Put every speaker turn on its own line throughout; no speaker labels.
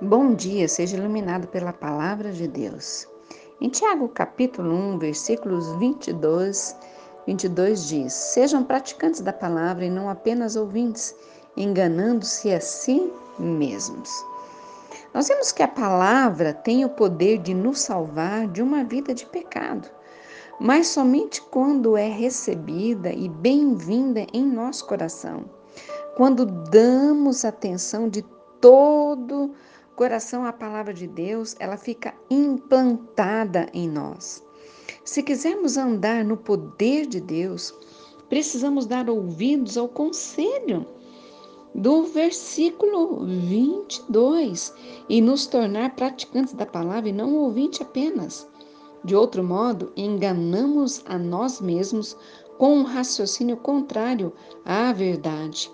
Bom dia, seja iluminado pela palavra de Deus. Em Tiago capítulo 1, versículos 22, 22 diz: Sejam praticantes da palavra e não apenas ouvintes, enganando-se a si mesmos. Nós vemos que a palavra tem o poder de nos salvar de uma vida de pecado, mas somente quando é recebida e bem-vinda em nosso coração. Quando damos atenção de todo coração à palavra de Deus, ela fica implantada em nós. Se quisermos andar no poder de Deus, precisamos dar ouvidos ao conselho do versículo 22 e nos tornar praticantes da palavra e não ouvinte apenas. De outro modo, enganamos a nós mesmos com um raciocínio contrário à verdade.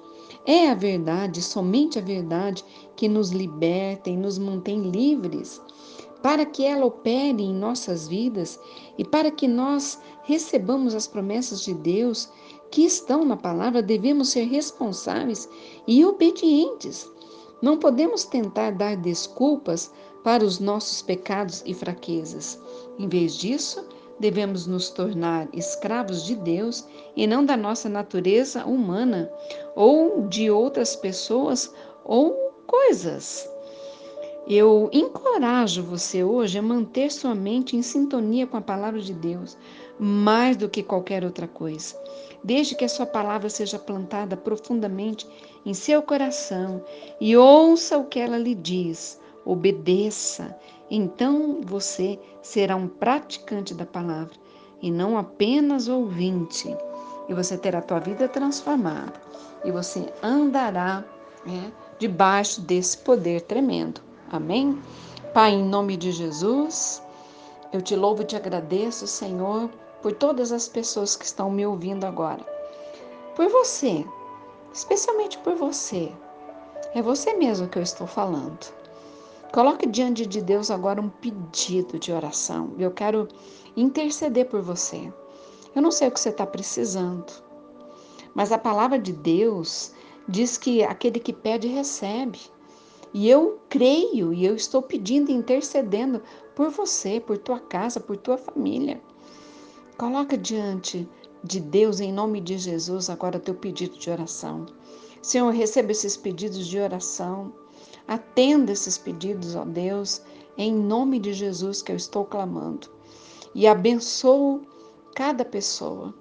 É a verdade, somente a verdade, que nos liberta e nos mantém livres, para que ela opere em nossas vidas e para que nós recebamos as promessas de Deus que estão na palavra, devemos ser responsáveis e obedientes. Não podemos tentar dar desculpas para os nossos pecados e fraquezas. Em vez disso, devemos nos tornar escravos de Deus e não da nossa natureza humana ou de outras pessoas ou coisas. Eu encorajo você hoje a manter sua mente em sintonia com a palavra de Deus, mais do que qualquer outra coisa. Desde que a sua palavra seja plantada profundamente em seu coração e ouça o que ela lhe diz, obedeça, então você será um praticante da palavra e não apenas ouvinte. E você terá a tua vida transformada e você andará né, debaixo desse poder tremendo. Amém? Pai, em nome de Jesus, eu te louvo e te agradeço, Senhor, por todas as pessoas que estão me ouvindo agora. Por você, especialmente por você. É você mesmo que eu estou falando. Coloque diante de Deus agora um pedido de oração. Eu quero interceder por você. Eu não sei o que você está precisando, mas a palavra de Deus diz que aquele que pede, recebe. E eu creio e eu estou pedindo e intercedendo por você, por tua casa, por tua família. Coloca diante de Deus, em nome de Jesus, agora teu pedido de oração. Senhor, receba esses pedidos de oração. Atenda esses pedidos, ó Deus, em nome de Jesus que eu estou clamando. E abençoo cada pessoa,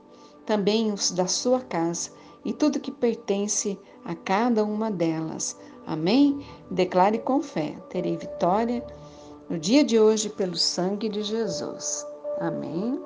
também os da sua casa e tudo que pertence a cada uma delas. Amém? Declare com fé: terei vitória no dia de hoje pelo sangue de Jesus. Amém.